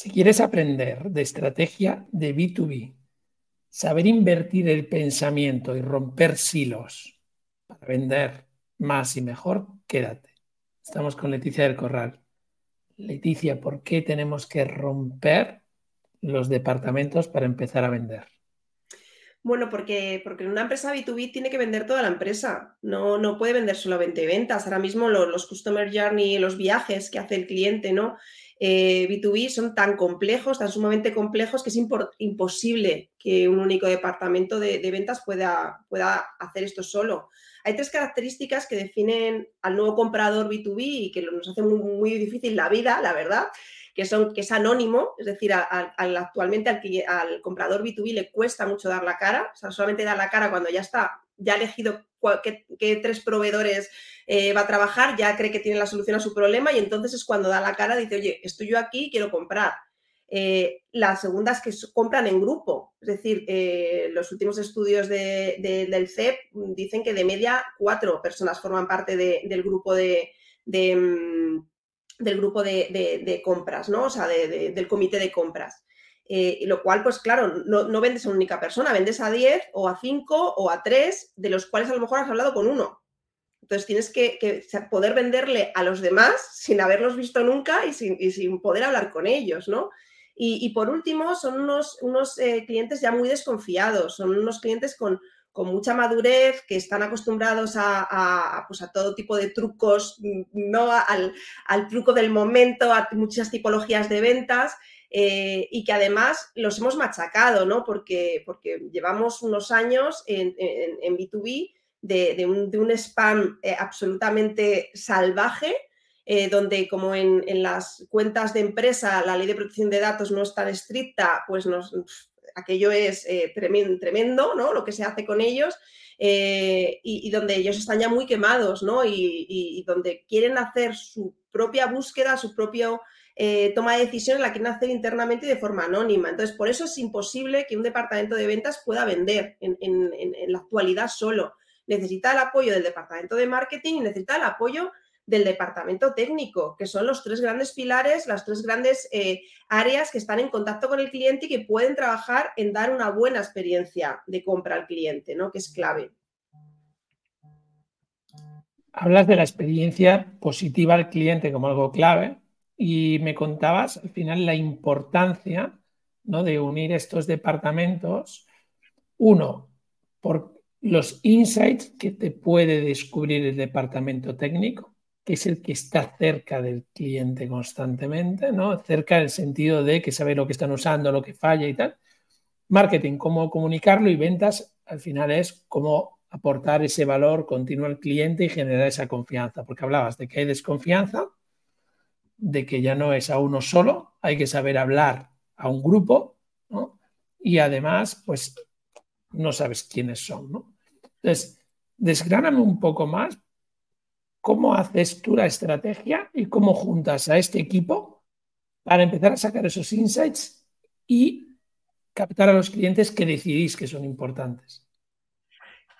Si quieres aprender de estrategia de B2B, saber invertir el pensamiento y romper silos para vender más y mejor, quédate. Estamos con Leticia del Corral. Leticia, ¿por qué tenemos que romper los departamentos para empezar a vender? Bueno, porque, porque una empresa B2B tiene que vender toda la empresa, no, no puede vender solamente ventas. Ahora mismo los, Customer Journey, los viajes que hace el cliente, ¿no? B2B eh, son tan complejos, tan sumamente complejos, que es imposible que un único departamento de, ventas pueda, pueda, hacer esto solo. Hay tres características que definen al nuevo comprador B2B y que nos hace muy, difícil la vida, la verdad, que, son, que es anónimo, es decir, actualmente al, comprador B2B le cuesta mucho dar la cara, o sea, solamente da la cara cuando ya está, ya ha elegido qué, tres proveedores eh, va a trabajar, ya cree que tiene la solución a su problema y entonces es cuando da la cara, dice, oye, estoy yo aquí, quiero comprar. Eh, la segunda es que compran en grupo, es decir, eh, los últimos estudios del CEP dicen que de media cuatro personas forman parte del grupo de, mm, del grupo de, compras, ¿no? O sea, del comité de compras. Eh, lo cual, pues claro, no, vendes a una única persona, vendes a 10 o a 5 o a 3, de los cuales a lo mejor has hablado con uno. Entonces tienes que, poder venderle a los demás sin haberlos visto nunca y sin, poder hablar con ellos, ¿no? Y, por último, son unos, unos eh, clientes ya muy desconfiados, son unos clientes con, mucha madurez, que están acostumbrados a, pues a, todo tipo de trucos, no al, al, truco del momento, a muchas tipologías de ventas eh, y que además los hemos machacado, ¿no? Porque, porque llevamos unos años en, B2B de, un, spam eh, absolutamente salvaje, eh, donde como en, las cuentas de empresa la ley de protección de datos no es tan estricta, pues aquello es tremendo, ¿no? Lo que se hace con ellos. y, donde ellos están ya muy quemados, ¿no? y donde quieren hacer su propia búsqueda, su propio eh, toma de decisiones la quieren hacer internamente y de forma anónima. Entonces, por eso es imposible que un departamento de ventas pueda vender en, la actualidad solo. Necesita el apoyo del departamento de marketing necesita el apoyo del departamento técnico, que son los tres grandes pilares, las tres grandes eh, áreas que están en contacto con el cliente y que pueden trabajar en dar una buena experiencia de compra al cliente, ¿no? que es clave. Hablas de la experiencia positiva al cliente como algo clave, y me contabas al final la importancia ¿no? de unir estos departamentos. Uno, por los insights que te puede descubrir el departamento técnico, que es el que está cerca del cliente constantemente, ¿no? Cerca en el sentido de que sabe lo que están usando, lo que falla y tal. Marketing, cómo comunicarlo y ventas, al final es cómo aportar ese valor continuo al cliente y generar esa confianza, porque hablabas de que hay desconfianza, de que ya no es a uno solo, hay que saber hablar a un grupo, ¿no? Y además, pues no sabes quiénes son, ¿no? Entonces, desgráname un poco más cómo haces tú la estrategia y cómo juntas a este equipo para empezar a sacar esos insights y captar a los clientes que decidís que son importantes.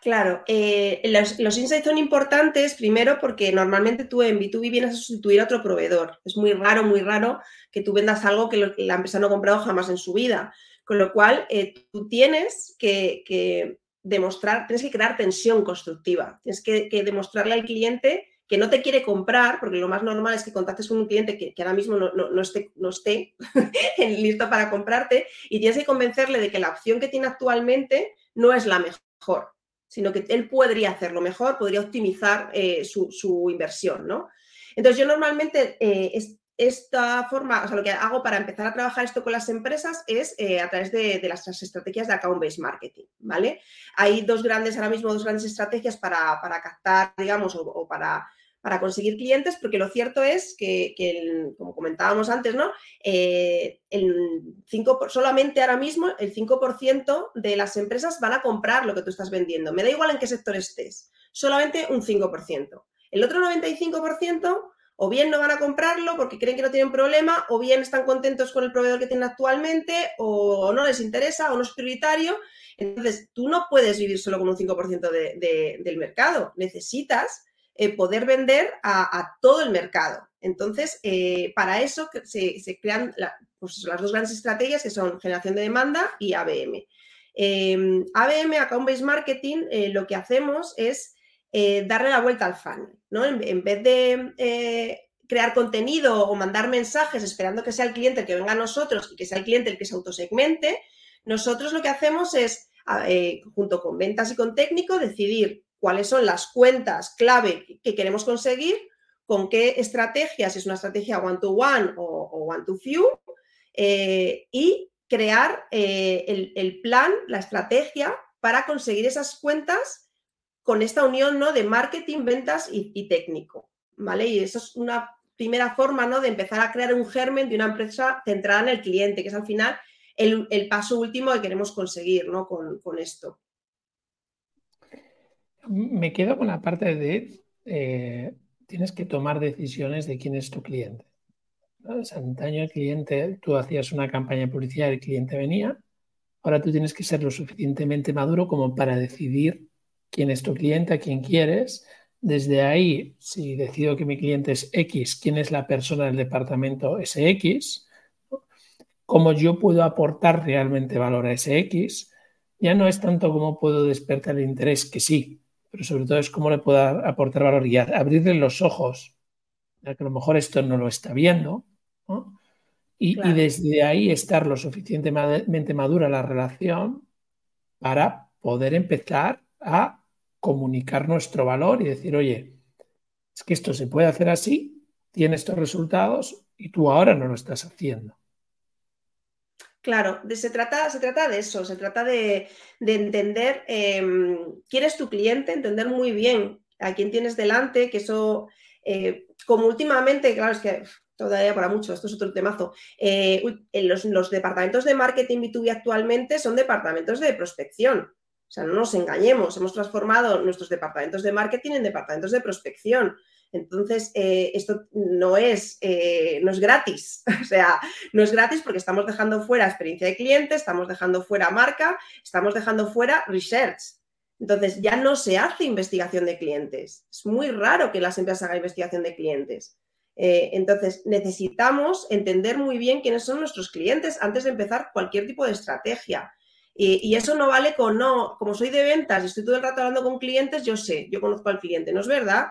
Claro, eh, los, insights son importantes primero porque normalmente tú en B2B vienes a sustituir a otro proveedor. Es muy raro, muy raro que tú vendas algo que la empresa no ha comprado jamás en su vida. Con lo cual, eh, tú tienes que, demostrar, tienes que crear tensión constructiva. Tienes que, demostrarle al cliente que no te quiere comprar, porque lo más normal es que contactes con un cliente que, ahora mismo no, no esté, no esté listo para comprarte y tienes que convencerle de que la opción que tiene actualmente no es la mejor sino que él podría hacerlo mejor, podría optimizar eh, su, inversión, ¿no? Entonces yo normalmente eh, esta forma, o sea, lo que hago para empezar a trabajar esto con las empresas es eh, a través de, las estrategias de account-based marketing, ¿vale? Hay dos grandes, ahora mismo dos grandes estrategias para, captar, digamos, o para para conseguir clientes, porque lo cierto es que, como comentábamos antes, ¿no? Eh, el 5, solamente ahora mismo el 5% de las empresas van a comprar lo que tú estás vendiendo. Me da igual en qué sector estés, solamente un 5%. El otro 95% o bien no van a comprarlo porque creen que no tienen problema, o bien están contentos con el proveedor que tienen actualmente, o no les interesa, o no es prioritario. Entonces, tú no puedes vivir solo con un 5% del mercado. Necesitas eh, poder vender a, todo el mercado. Entonces, eh, para eso se, crean pues, las dos grandes estrategias que son generación de demanda y ABM. Em, ABM, Account Based Marketing, eh, lo que hacemos es eh, darle la vuelta al funnel, ¿no? En, vez de crear contenido o mandar mensajes esperando que sea el cliente el que venga a nosotros y que sea el cliente el que se autosegmente, nosotros lo que hacemos es, junto con ventas y con técnico, decidir cuáles son las cuentas clave que queremos conseguir con qué estrategias, si es una estrategia one-to-one o, one-to-few, eh, y crear eh, el, plan, la estrategia para conseguir esas cuentas con esta unión ¿no? de marketing, ventas y, técnico. ¿vale? Y eso es una primera forma ¿no? de empezar a crear un germen de una empresa centrada en el cliente, que es al final el, paso último que queremos conseguir ¿no? con, esto. Me quedo con la parte de eh, tienes que tomar decisiones de quién es tu cliente. ¿no? Antaño el cliente, tú hacías una campaña de publicidad, el cliente venía, ahora tú tienes que ser lo suficientemente maduro como para decidir quién es tu cliente, a quién quieres. Desde ahí, si decido que mi cliente es X, quién es la persona del departamento ese X, cómo yo puedo aportar realmente valor a ese X, ya no es tanto cómo puedo despertar el interés, que sí, pero sobre todo es cómo le puedo aportar valor y abrirle los ojos, ya que a lo mejor esto no lo está viendo, y, desde ahí estar lo suficientemente madura la relación para poder empezar a comunicar nuestro valor y decir, oye, es que esto se puede hacer así, tiene estos resultados y tú ahora no lo estás haciendo. Claro, se, trata, se trata de eso, se trata de, entender em, quién es tu cliente, entender muy bien a quién tienes delante, que eso, eh, como últimamente, claro, es que todavía para mucho, esto es otro temazo, eh, los, los, departamentos de marketing B2B actualmente son departamentos de prospección. O sea, no nos engañemos, hemos transformado nuestros departamentos de marketing en departamentos de prospección. Entonces, eh, esto no es, eh, no es gratis, o sea, no es gratis porque estamos dejando fuera experiencia de cliente, estamos dejando fuera marca, estamos dejando fuera research. Entonces, ya no se hace investigación de clientes. Es muy raro que las empresas hagan investigación de clientes. Eh, entonces, necesitamos entender muy bien quiénes son nuestros clientes antes de empezar cualquier tipo de estrategia. Y, y, eso no vale con, no, como soy de ventas y estoy todo el rato hablando con clientes, yo sé, yo conozco al cliente. No es verdad.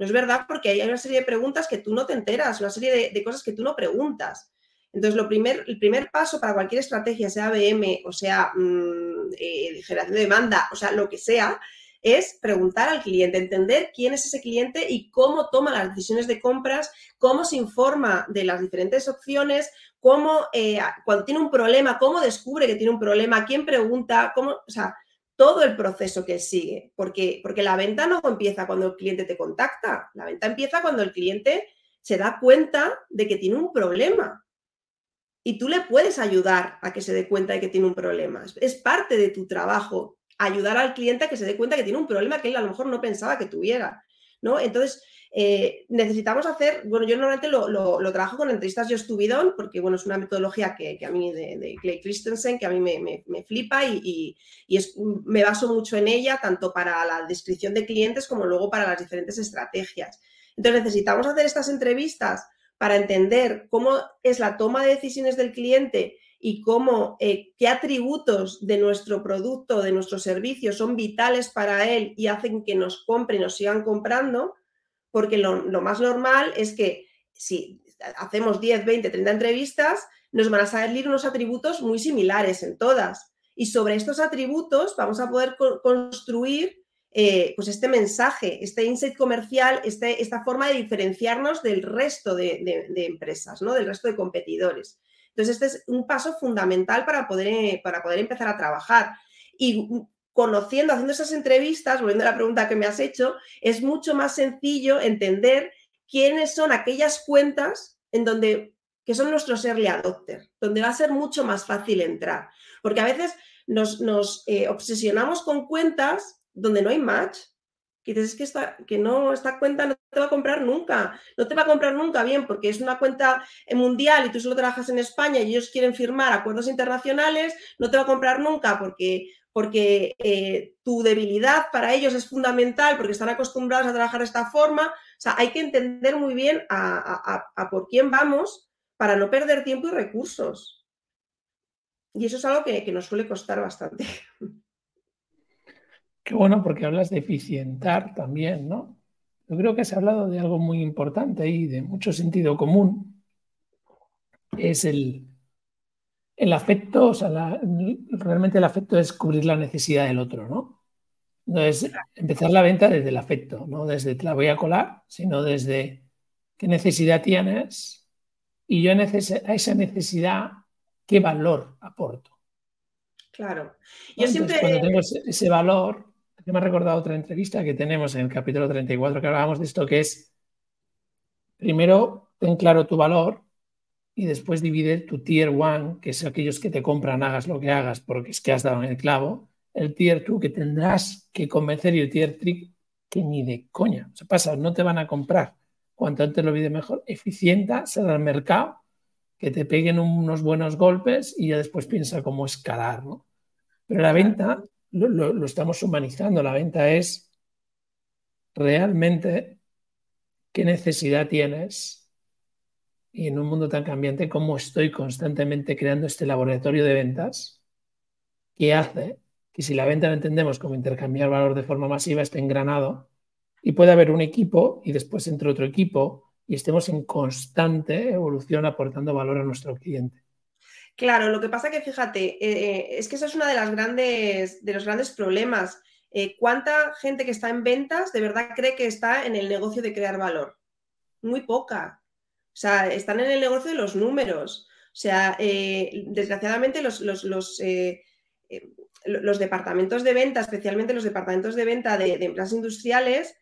No es verdad porque hay una serie de preguntas que tú no te enteras, una serie de, cosas que tú no preguntas. Entonces, lo primer, el primer paso para cualquier estrategia, sea BM o sea mm, eh, generación de demanda, o sea, lo que sea, es preguntar al cliente, entender quién es ese cliente y cómo toma las decisiones de compras, cómo se informa de las diferentes opciones, cómo eh, cuando tiene un problema, cómo descubre que tiene un problema, quién pregunta, cómo, o sea, todo el proceso que sigue, porque, porque la venta no empieza cuando el cliente te contacta, la venta empieza cuando el cliente se da cuenta de que tiene un problema. Y tú le puedes ayudar a que se dé cuenta de que tiene un problema. Es parte de tu trabajo ayudar al cliente a que se dé cuenta que tiene un problema que él a lo mejor no pensaba que tuviera. ¿no? Entonces, eh, necesitamos hacer, bueno, yo normalmente lo, trabajo con entrevistas Just to porque, bueno, es una metodología que, a mí, de, Clay Christensen, que a mí me, flipa y, me baso mucho en ella, tanto para la descripción de clientes como luego para las diferentes estrategias. Entonces, necesitamos hacer estas entrevistas para entender cómo es la toma de decisiones del cliente y cómo, eh, qué atributos de nuestro producto, de nuestro servicio son vitales para él y hacen que nos compren y nos sigan comprando porque lo, más normal es que si hacemos 10, 20, 30 entrevistas, nos van a salir unos atributos muy similares en todas. Y sobre estos atributos vamos a poder construir eh, pues este mensaje, este insight comercial, este, esta forma de diferenciarnos del resto de, empresas, ¿no? del resto de competidores. Entonces, este es un paso fundamental para poder, eh, para poder empezar a trabajar. Y conociendo, haciendo esas entrevistas, volviendo a la pregunta que me has hecho, es mucho más sencillo entender quiénes son aquellas cuentas en donde, que son nuestros early adopters, donde va a ser mucho más fácil entrar. Porque a veces nos, eh, obsesionamos con cuentas donde no hay match, que dices, es que, esta, que no, esta cuenta no te va a comprar nunca, no te va a comprar nunca bien porque es una cuenta mundial y tú solo trabajas en España y ellos quieren firmar acuerdos internacionales, no te va a comprar nunca porque porque eh, tu debilidad para ellos es fundamental porque están acostumbrados a trabajar de esta forma. O sea, hay que entender muy bien a, por quién vamos para no perder tiempo y recursos. Y eso es algo que, que nos suele costar bastante. Qué bueno, porque hablas de eficientar también, ¿no? Yo creo que has hablado de algo muy importante y de mucho sentido común. Es el, el afecto, o sea, realmente el afecto es cubrir la necesidad del otro, ¿no? No es empezar la venta desde el afecto, no desde te la voy a colar, sino desde qué necesidad tienes y yo a esa necesidad, qué valor aporto. Claro. Yo siempre... Cuando tengo ese, valor, me ha recordado otra entrevista que tenemos en el capítulo 34 que hablábamos de esto, que es, primero, ten claro tu valor y después divide tu tier one, que es aquellos que te compran, hagas lo que hagas, porque es que has dado en el clavo, el tier two que tendrás que convencer y el tier three que ni de coña. O sea, pasa, no te van a comprar. Cuanto antes lo vide mejor, eficienta, será el mercado, que te peguen unos buenos golpes y ya después piensa cómo escalar, ¿no? Pero la venta lo, estamos humanizando. La venta es realmente qué necesidad tienes y en un mundo tan cambiante como estoy constantemente creando este laboratorio de ventas que hace que si la venta la entendemos como intercambiar valor de forma masiva esté engranado y puede haber un equipo y después entre otro equipo y estemos en constante evolución aportando valor a nuestro cliente. Claro, lo que pasa que fíjate, eh, eh, es que eso es uno de, las grandes, de los grandes problemas. Eh, ¿Cuánta gente que está en ventas de verdad cree que está en el negocio de crear valor? Muy poca. O sea, están en el negocio de los números. O sea, desgraciadamente los, los, eh, los, departamentos de venta, especialmente los departamentos de venta de, empresas industriales,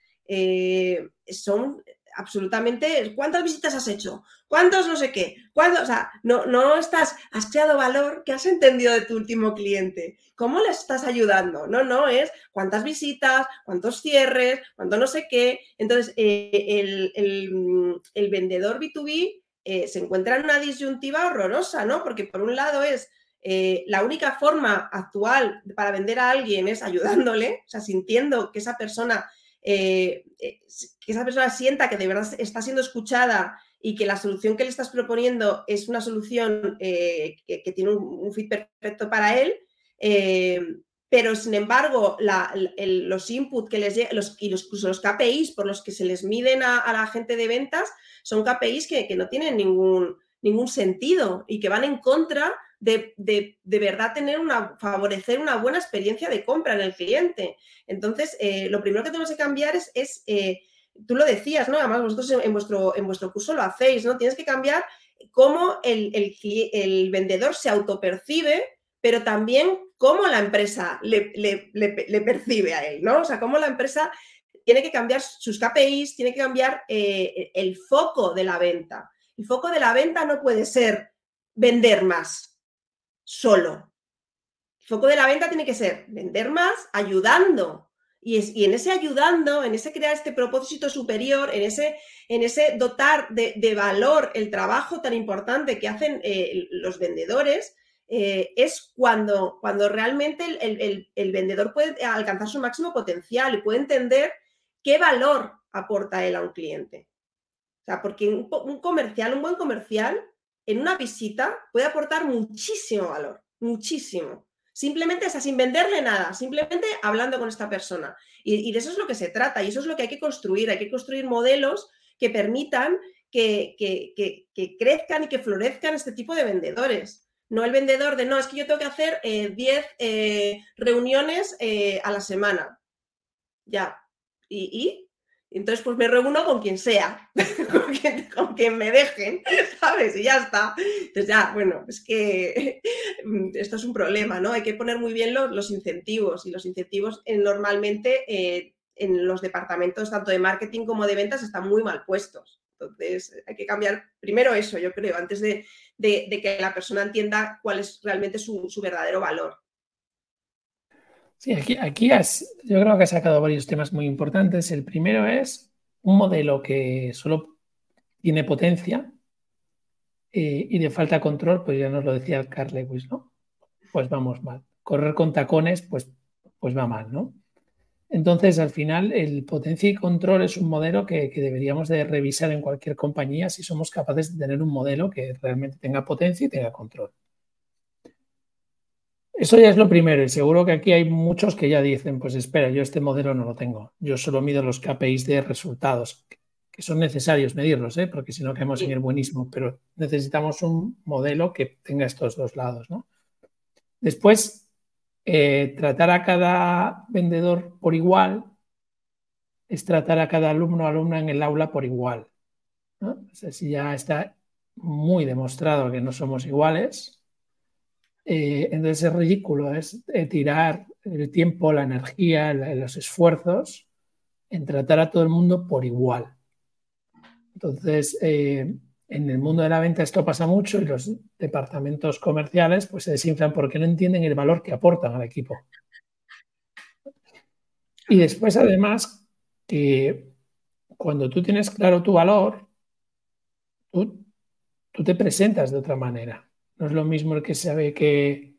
son absolutamente. ¿Cuántas visitas has hecho? ¿Cuántos no sé qué? ¿Cuántos? O sea, no, no estás, has creado valor que has entendido de tu último cliente. ¿Cómo le estás ayudando? No, no, es cuántas visitas, cuántos cierres, cuánto no sé qué. Entonces, eh, el, vendedor B2B eh, se encuentra en una disyuntiva horrorosa, ¿no? Porque por un lado es eh, la única forma actual para vender a alguien es ayudándole, o sea, sintiendo que esa persona eh, eh, que esa persona sienta que de verdad está siendo escuchada y que la solución que le estás proponiendo es una solución eh, que, tiene un, fit perfecto para él, pero sin embargo los inputs que les los, y los, incluso los KPIs por los que se les miden a, la gente de ventas son KPIs que, que no tienen ningún, ningún sentido y que van en contra de, de, verdad tener una, favorecer una buena experiencia de compra en el cliente. Entonces, eh, lo primero que tenemos que cambiar es, es eh, tú lo decías, ¿no? Además, vosotros en vuestro, en vuestro curso lo hacéis, ¿no? Tienes que cambiar cómo el, el, vendedor se autopercibe, pero también cómo la empresa le, le, percibe a él, ¿no? O sea, cómo la empresa tiene que cambiar sus KPIs, tiene que cambiar eh, el foco de la venta. El foco de la venta no puede ser vender más solo. El foco de la venta tiene que ser vender más ayudando. Y, es, en ese ayudando, en ese crear este propósito superior, en ese, en ese dotar de, valor el trabajo tan importante que hacen eh, los vendedores, eh, es cuando, cuando realmente el, vendedor puede alcanzar su máximo potencial y puede entender qué valor aporta él a un cliente. O sea, porque un comercial, un buen comercial, en una visita puede aportar muchísimo valor, muchísimo. Simplemente, o sin venderle nada, simplemente hablando con esta persona. Y, de eso es lo que se trata y eso es lo que hay que construir. Hay que construir modelos que permitan que, crezcan y que florezcan este tipo de vendedores. No el vendedor de, no, es que yo tengo que hacer 10 eh, eh, reuniones eh, a la semana. Ya. ¿Y? Entonces, pues me reúno con quien sea, con, quien, me dejen, ¿sabes? Y ya está. Entonces, ya, bueno, es que esto es un problema, ¿no? Hay que poner muy bien los, incentivos y los incentivos eh, normalmente eh, en los departamentos tanto de marketing como de ventas están muy mal puestos. Entonces, hay que cambiar primero eso, yo creo, antes de, que la persona entienda cuál es realmente su verdadero valor. Sí, aquí, aquí yo creo que has sacado varios temas muy importantes. El primero es un modelo que solo tiene potencia eh, y de falta control, pues ya nos lo decía Carl Lewis, ¿no? Pues vamos mal. correr con tacones, pues, pues va mal, ¿no? Entonces, al final, el potencia y control es un modelo que, deberíamos de revisar en cualquier compañía si somos capaces de tener un modelo que realmente tenga potencia y tenga control. Eso ya es lo primero y seguro que aquí hay muchos que ya dicen, pues espera, yo este modelo no lo tengo. Yo solo mido los KPIs de resultados, que son necesarios medirlos, ¿eh? porque si no caemos en el buenismo, pero necesitamos un modelo que tenga estos dos lados. ¿no? Después, eh, tratar a cada vendedor por igual es tratar a cada alumno o alumna en el aula por igual. si ya está muy demostrado que no somos iguales, eh, entonces es ridículo, es eh, tirar el tiempo, la energía, los esfuerzos en tratar a todo el mundo por igual. Entonces, en el mundo de la venta esto pasa mucho y los departamentos comerciales pues se desinflan porque no entienden el valor que aportan al equipo. Y después además que cuando tú tienes claro tu valor, tú, te presentas de otra manera. No es lo mismo el que sabe que,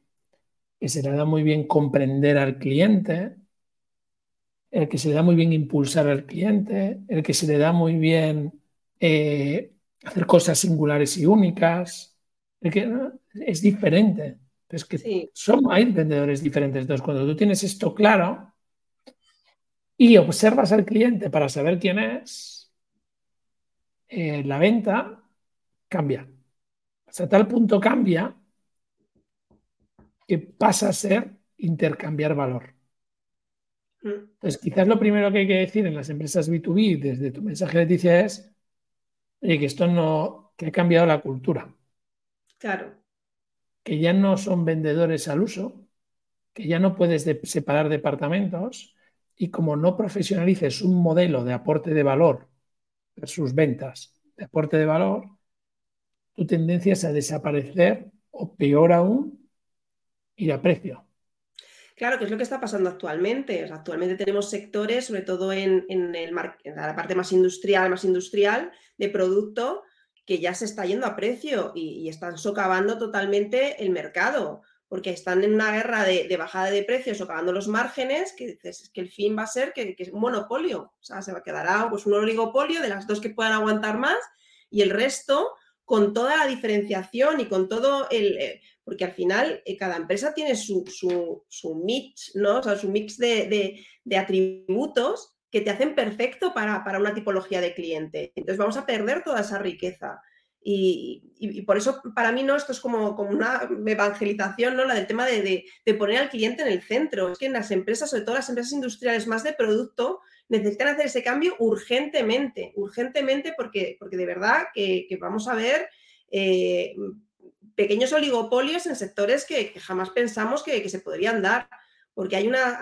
se le da muy bien comprender al cliente, el que se le da muy bien impulsar al cliente, el que se le da muy bien eh, hacer cosas singulares y únicas. Es, que, es diferente. Es que son, hay vendedores diferentes. Entonces, cuando tú tienes esto claro y observas al cliente para saber quién es, eh, la venta cambia. Hasta tal punto cambia que pasa a ser intercambiar valor. Entonces, quizás lo primero que hay que decir en las empresas B2B desde tu mensaje, Leticia, es y que esto no, que ha cambiado la cultura. Claro. Que ya no son vendedores al uso, que ya no puedes separar departamentos y como no profesionalices un modelo de aporte de valor versus ventas de aporte de valor, tu tendencia a desaparecer o peor aún, ir a precio. Claro, que es lo que está pasando actualmente. actualmente tenemos sectores, sobre todo en, la parte más industrial, más industrial de producto, que ya se está yendo a precio y, están socavando totalmente el mercado, porque están en una guerra de, bajada de precios, socavando los márgenes, que dices que el fin va a ser que, es un monopolio. O sea, se va a quedar pues, un oligopolio de las dos que puedan aguantar más y el resto con toda la diferenciación y con todo el, eh, porque al final eh, cada empresa tiene su, mix, ¿no? O sea, su mix de, atributos que te hacen perfecto para, una tipología de cliente. Entonces vamos a perder toda esa riqueza. Y, por eso para mí no esto es como, como una evangelización, ¿no? La del tema de, poner al cliente en el centro. Es que en las empresas, sobre todo las empresas industriales más de producto, necesitan hacer ese cambio urgentemente, urgentemente, porque, porque de verdad que, vamos a ver eh, pequeños oligopolios en sectores que, jamás pensamos que, se podrían dar, porque hay una,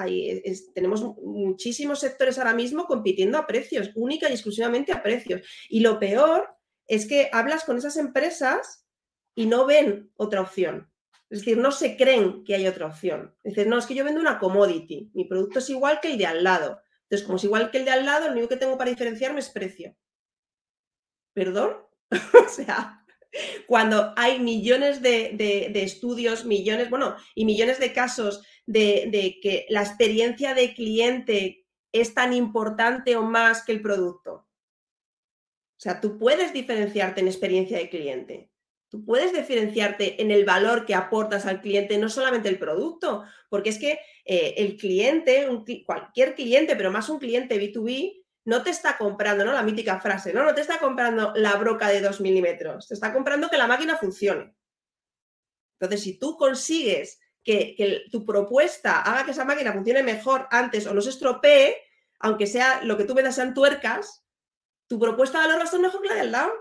tenemos muchísimos sectores ahora mismo compitiendo a precios, única y exclusivamente a precios. Y lo peor es que hablas con esas empresas y no ven otra opción. Es decir, no se creen que hay otra opción. Es decir, no, es que yo vendo una commodity, mi producto es igual que el de al lado. Entonces, como es igual que el de al lado, lo único que tengo para diferenciarme es precio. ¿Perdón? o sea, cuando hay millones de, estudios, millones, bueno, y millones de casos de, que la experiencia de cliente es tan importante o más que el producto. O sea, tú puedes diferenciarte en experiencia de cliente. Tú puedes diferenciarte en el valor que aportas al cliente, no solamente el producto, porque es que eh, el cliente, cualquier cliente, pero más un cliente B2B, no te está comprando, ¿no? La mítica frase, ¿no? No te está comprando la broca de 2 milímetros, te está comprando que la máquina funcione. Entonces, si tú consigues que, tu propuesta haga que esa máquina funcione mejor antes o no se estropee, aunque sea lo que tú vendas sean tuercas, tu propuesta de valor va a estar mejor que la del lado.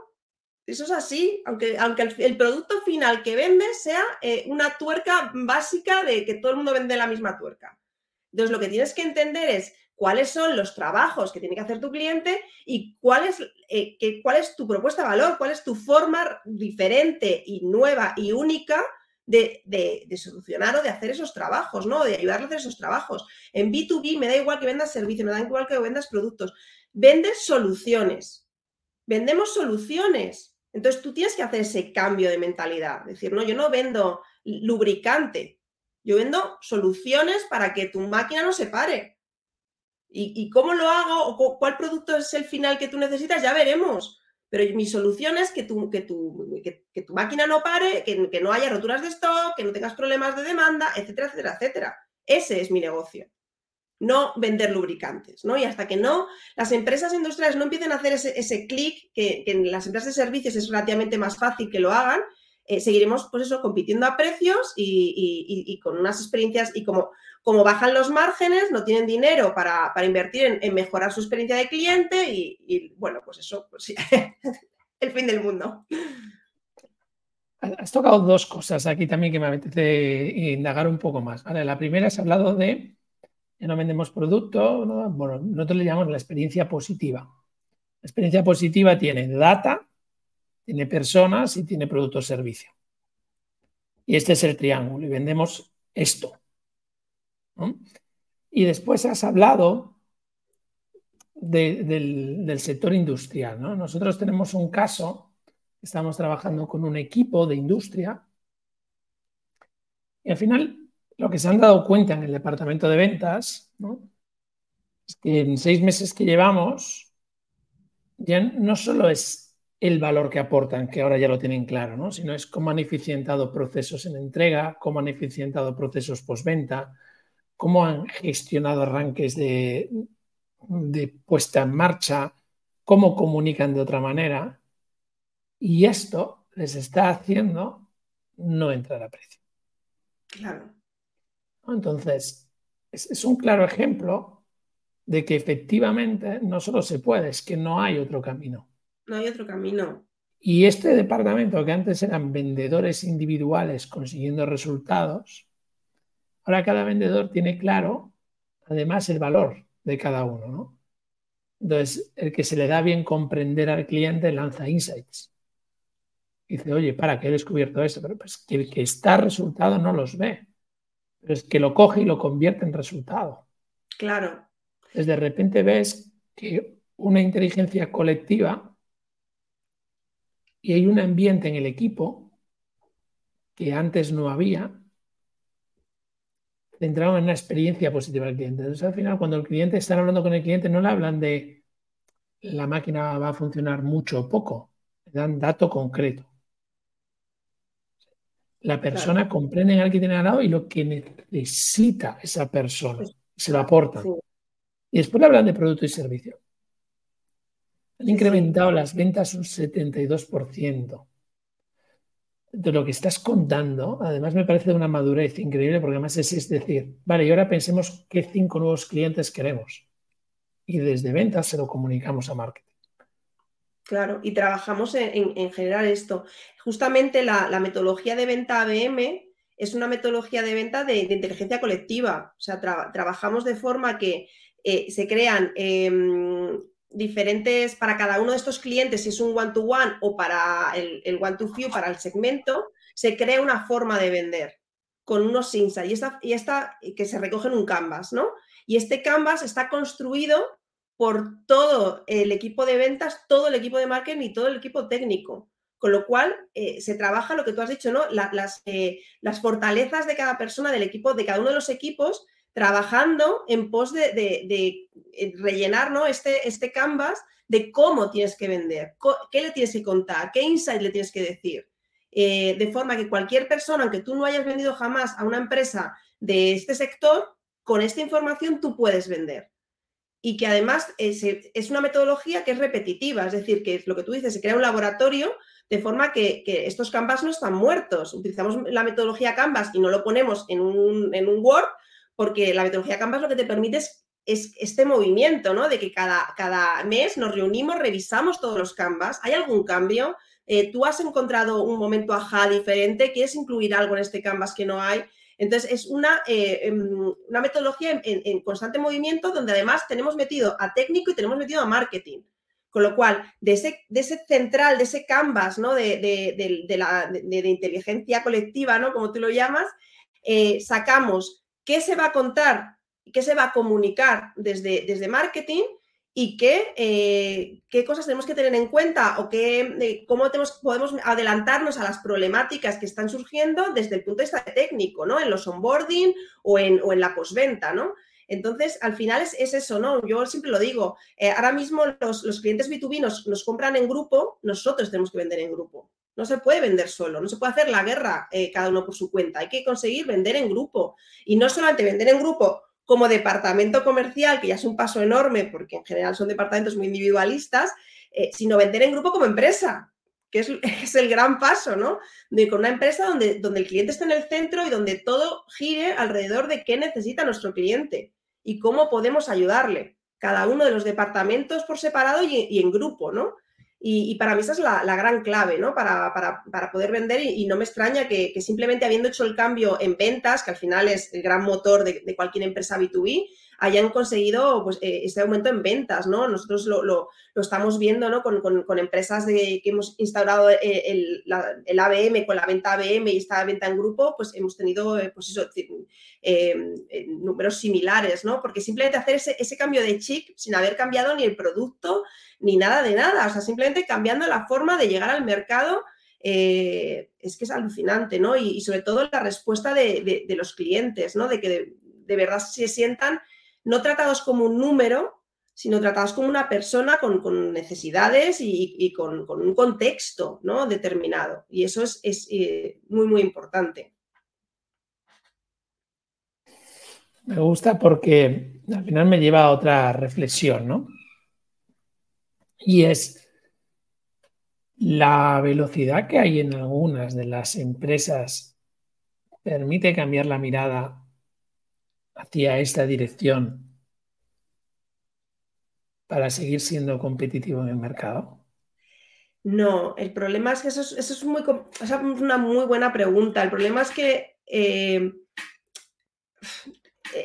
Eso es así, aunque, aunque el, producto final que vendes sea eh, una tuerca básica de que todo el mundo vende la misma tuerca. Entonces, lo que tienes que entender es cuáles son los trabajos que tiene que hacer tu cliente y cuál es, eh, cuál es tu propuesta de valor, cuál es tu forma diferente y nueva y única de, solucionar o de hacer esos trabajos, ¿no? De ayudarle a hacer esos trabajos. En B2B me da igual que vendas servicios, me da igual que vendas productos. Vendes soluciones. Vendemos soluciones. Entonces tú tienes que hacer ese cambio de mentalidad. Decir, no, yo no vendo lubricante, Yo vendo soluciones para que tu máquina no se pare. ¿Y, cómo lo hago? O ¿Cuál producto es el final que tú necesitas? Ya veremos. Pero mi solución es que tu, que tu, que, tu máquina no pare, que, que no haya roturas de stock, que no tengas problemas de demanda, etcétera, etcétera, etcétera. Ese es mi negocio no vender lubricantes, ¿no? Y hasta que no, las empresas industriales no empiecen a hacer ese, clic, que, en las empresas de servicios es relativamente más fácil que lo hagan, eh, seguiremos, pues eso, compitiendo a precios y, con unas experiencias, y como, como, bajan los márgenes, no tienen dinero para, invertir en, mejorar su experiencia de cliente y, bueno, pues eso, pues el fin del mundo. Has tocado dos cosas aquí también que me apetece indagar un poco más. La primera has hablado de ya no vendemos producto, bueno, nosotros le llamamos la experiencia positiva. La experiencia positiva tiene data, tiene personas y tiene producto o servicio. Y este es el triángulo y vendemos esto. Y después has hablado del, sector industrial. Nosotros tenemos un caso, estamos trabajando con un equipo de industria y al final lo que se han dado cuenta en el departamento de ventas es que en seis meses que llevamos ya no solo es el valor que aportan, que ahora ya lo tienen claro, ¿no? sino es cómo han eficientado procesos en entrega, cómo han eficientado procesos postventa, cómo han gestionado arranques de puesta en marcha, cómo comunican de otra manera. Y esto les está haciendo no entrar a precio. Claro. Entonces, es, un claro ejemplo de que efectivamente no solo se puede, es que no hay otro camino. No hay otro camino. Y este departamento, que antes eran vendedores individuales consiguiendo resultados, ahora cada vendedor tiene claro, además, el valor de cada uno, ¿no? Entonces, el que se le da bien comprender al cliente lanza insights. Dice, oye, para que he descubierto esto, pero pues que el que está resultado no los ve es que lo coge y lo convierte en resultado. Claro. Entonces, de repente ves que una inteligencia colectiva y hay un ambiente en el equipo que antes no había, centrado en una experiencia positiva del cliente. Entonces, al final, cuando el cliente está hablando con el cliente, no le hablan de la máquina va a funcionar mucho o poco, le dan dato concreto la persona comprende en el que tiene al lado y lo que necesita esa persona. Se lo aporta. Y después le hablan de producto y servicio. Han incrementado las ventas un 72%. De lo que estás contando, además me parece de una madurez increíble, porque además es, es decir, vale, y ahora pensemos qué cinco nuevos clientes queremos. Y desde ventas se lo comunicamos a marketing. Claro, y trabajamos en, general esto. Justamente la, metodología de venta ABM es una metodología de venta de, inteligencia colectiva. O sea, trabajamos de forma que eh, se crean em, diferentes, para cada uno de estos clientes, si es un one-to-one o para el, one-to-few, para el segmento, se crea una forma de vender con unos insights y esta, y esta que se recoge en un canvas, ¿no? Y este canvas está construido por todo el equipo de ventas, todo el equipo de marketing y todo el equipo técnico. Con lo cual, eh, se trabaja lo que tú has dicho, ¿no? las, eh, las, fortalezas de cada persona, del equipo, de cada uno de los equipos, trabajando en pos de, eh, rellenar ¿no? este, este canvas de cómo tienes que vender, qué le tienes que contar, qué insight le tienes que decir. de forma que cualquier persona, aunque tú no hayas vendido jamás a una empresa de este sector, con esta información tú puedes vender y que además es, una metodología que es repetitiva, es decir, que es lo que tú dices, se crea un laboratorio de forma que, estos Canvas no están muertos. Utilizamos la metodología Canvas y no lo ponemos en un, Word porque la metodología Canvas lo que te permite es, este movimiento, ¿no? De que cada, cada, mes nos reunimos, revisamos todos los Canvas, ¿hay algún cambio? Eh, ¿Tú has encontrado un momento ajá diferente? ¿Quieres incluir algo en este Canvas que no hay? Entonces, es una, eh, em, una metodología en, constante movimiento donde además tenemos metido a técnico y tenemos metido a marketing. Con lo cual, de ese, de ese central, de ese canvas ¿no? de, de, de, inteligencia colectiva, ¿no? como tú lo llamas, eh, sacamos qué se va a contar, qué se va a comunicar desde, desde marketing y qué, eh, qué cosas tenemos que tener en cuenta o qué, eh, cómo podemos adelantarnos a las problemáticas que están surgiendo desde el punto de vista técnico, ¿no? En los onboarding o en, o en la postventa, ¿no? Entonces, al final es, eso, ¿no? Yo siempre lo digo, eh, ahora mismo los, clientes B2B nos, nos, compran en grupo, nosotros tenemos que vender en grupo. No se puede vender solo, no se puede hacer la guerra cada uno por su cuenta, hay que conseguir vender en grupo. Y no solamente vender en grupo como departamento comercial, que ya es un paso enorme, porque en general son departamentos muy individualistas, eh, sino vender en grupo como empresa, que es, el gran paso, ¿no? De con una empresa donde, donde el cliente está en el centro y donde todo gire alrededor de qué necesita nuestro cliente y cómo podemos ayudarle, cada uno de los departamentos por separado y en grupo, ¿no? Y, para mí esa es la, gran clave, ¿no? Para, poder vender y, no me extraña que, simplemente habiendo hecho el cambio en ventas, que al final es el gran motor de, de cualquier empresa B2B, hayan conseguido pues, eh, este aumento en ventas, ¿no? Nosotros lo, estamos viendo, ¿no? Con, empresas de, que hemos instaurado eh, el, ABM, con la venta ABM y esta venta en grupo, pues hemos tenido, eh, pues eso, números similares, ¿no? Porque simplemente hacer ese, ese cambio de chip sin haber cambiado ni el producto ni nada de nada, o sea, simplemente cambiando la forma de llegar al mercado, es que es alucinante, ¿no? Y, sobre todo la respuesta de, los clientes, ¿no? De que de, de verdad se sientan no tratados como un número, sino tratados como una persona con, necesidades y, con, un contexto ¿no? determinado. Y eso es, eh, muy, muy importante. Me gusta porque al final me lleva a otra reflexión, ¿no? Y es la velocidad que hay en algunas de las empresas permite cambiar la mirada hacia esta dirección para seguir siendo competitivo en el mercado? No, el problema es que eso es, muy, una muy buena pregunta. El problema es que eh,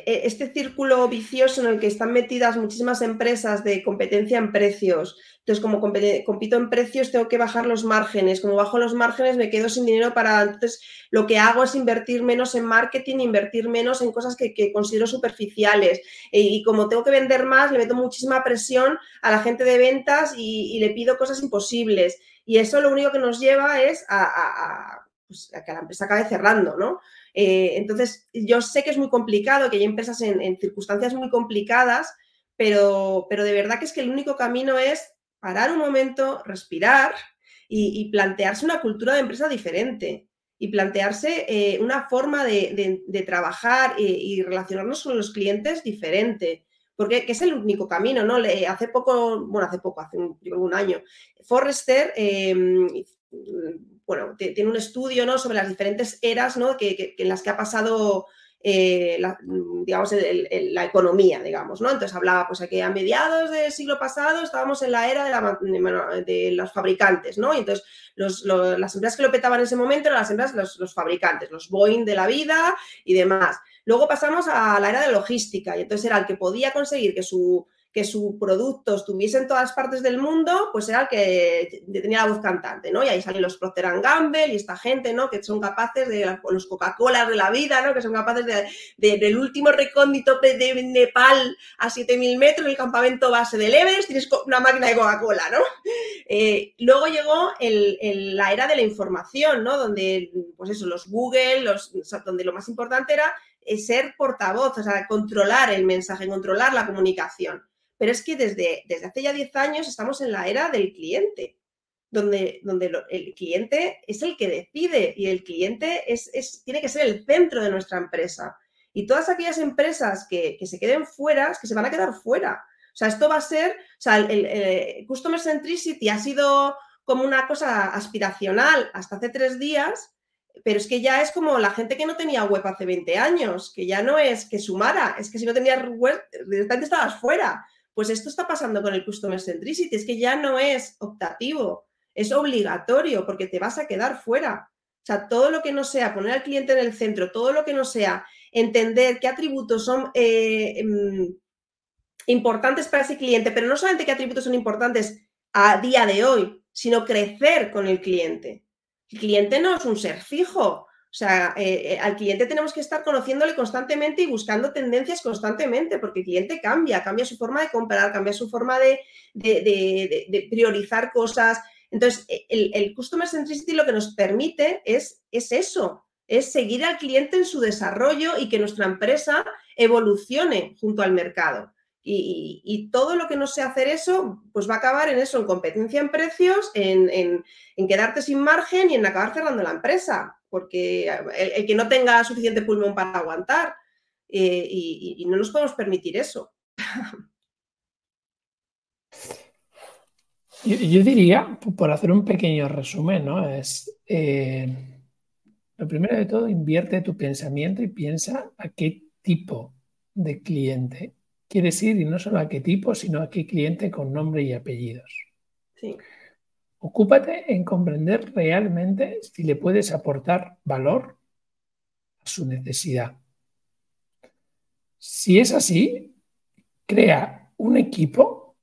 este círculo vicioso en el que están metidas muchísimas empresas de competencia en precios. Entonces, como compito en precios, tengo que bajar los márgenes. Como bajo los márgenes, me quedo sin dinero para... Entonces, lo que hago es invertir menos en marketing, invertir menos en cosas que, considero superficiales. E, y, como tengo que vender más, le meto muchísima presión a la gente de ventas y, le pido cosas imposibles. Y eso lo único que nos lleva es a que la empresa acabe cerrando, ¿no? Eh, entonces, yo sé que es muy complicado, que hay empresas en, circunstancias muy complicadas, pero, pero, de verdad que es que el único camino es parar un momento, respirar y, plantearse una cultura de empresa diferente y plantearse eh, una forma de, trabajar y, relacionarnos con los clientes diferente. Porque es el único camino, ¿no? hace poco, bueno, hace poco, hace un, año, Forrester em, bueno, tiene un estudio ¿no? sobre las diferentes eras ¿no? que, en las que ha pasado eh, la, digamos, la economía, digamos, ¿no? Entonces hablaba, pues, que a mediados del siglo pasado estábamos en la era de, de los fabricantes, ¿no? Y entonces las empresas que lo petaban en ese momento eran las empresas, los, los, fabricantes, los Boeing de la vida y demás. Luego pasamos a la era de logística y entonces era el que podía conseguir que su que su producto estuviese en todas partes del mundo, pues era el que tenía la voz cantante, ¿no? Y ahí salen los Procter Gamble y esta gente, ¿no? Que son capaces de, los Coca-Cola de la vida, ¿no? Que son capaces de, del último recóndito de Nepal a 7.000 metros, el campamento base del Everest, tienes una máquina de Coca-Cola, ¿no? Eh, luego llegó la era de la información, ¿no? Donde, pues eso, los Google, los, donde lo más importante era eh, ser portavoz, o sea, controlar el mensaje, controlar la comunicación. Pero es que desde, desde hace ya 10 años estamos en la era del cliente, donde, donde el cliente es el que decide y el cliente es, tiene que ser el centro de nuestra empresa. Y todas aquellas empresas que, se queden fuera, que se van a quedar fuera. O sea, esto va a ser, o sea, el, Customer Centricity ha sido como una cosa aspiracional hasta hace tres días, pero es que ya es como la gente que no tenía web hace 20 años, que ya no es que sumara, es que si no tenías web, directamente estabas fuera. Pues esto está pasando con el Customer Centricity, es que ya no es optativo, es obligatorio porque te vas a quedar fuera. O sea, todo lo que no sea poner al cliente en el centro, todo lo que no sea entender qué atributos son eh, em, importantes para ese cliente, pero no solamente qué atributos son importantes a día de hoy, sino crecer con el cliente. El cliente no es un ser fijo. O sea, eh, eh, al cliente tenemos que estar conociéndole constantemente y buscando tendencias constantemente, porque el cliente cambia, cambia su forma de comprar, cambia su forma de, priorizar cosas. Entonces, e, el, Customer Centricity lo que nos permite es, es eso, es seguir al cliente en su desarrollo y que nuestra empresa evolucione junto al mercado. Y, todo lo que no sé hacer eso, pues va a acabar en eso, en competencia en precios, en, quedarte sin margen y en acabar cerrando la empresa, porque el, que no tenga suficiente pulmón para aguantar eh, y, no nos podemos permitir eso. Yo, diría, por hacer un pequeño resumen, ¿no? Es, eh, lo primero de todo, invierte tu pensamiento y piensa a qué tipo de cliente quieres ir y no solo a qué tipo, sino a qué cliente con nombre y apellidos. Sí. Ocúpate en comprender realmente si le puedes aportar valor a su necesidad. Si es así, crea un equipo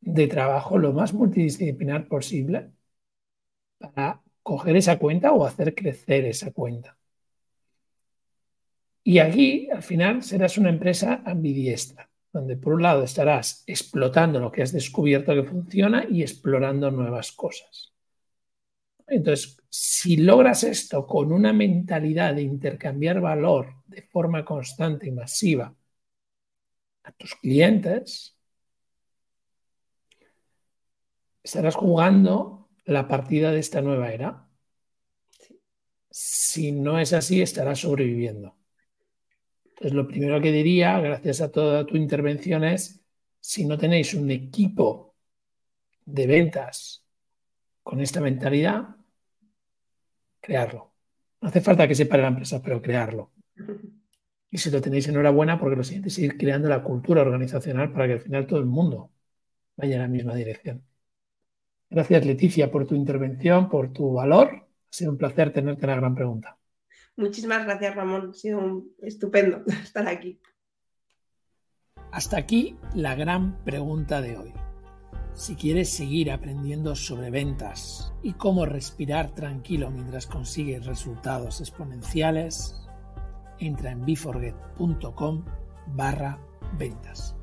de trabajo lo más multidisciplinar posible para coger esa cuenta o hacer crecer esa cuenta. Y aquí, al final, serás una empresa ambidiestra, donde por un lado estarás explotando lo que has descubierto que funciona y explorando nuevas cosas. Entonces, si logras esto con una mentalidad de intercambiar valor de forma constante y masiva a tus clientes, estarás jugando la partida de esta nueva era. Si no es así, estarás sobreviviendo. Entonces, lo primero que diría, gracias a toda tu intervención, es si no tenéis un equipo de ventas con esta mentalidad, crearlo. No hace falta que se pare la empresa, pero crearlo. Y si lo tenéis, enhorabuena, porque lo siguiente es ir creando la cultura organizacional para que al final todo el mundo vaya en la misma dirección. Gracias, Leticia, por tu intervención, por tu valor. Ha sido un placer tenerte en la gran pregunta. Muchísimas gracias, Ramón. Ha sido un estupendo estar aquí. Hasta aquí la gran pregunta de hoy. Si quieres seguir aprendiendo sobre ventas y cómo respirar tranquilo mientras consigues resultados exponenciales, entra en biforget.com barra ventas.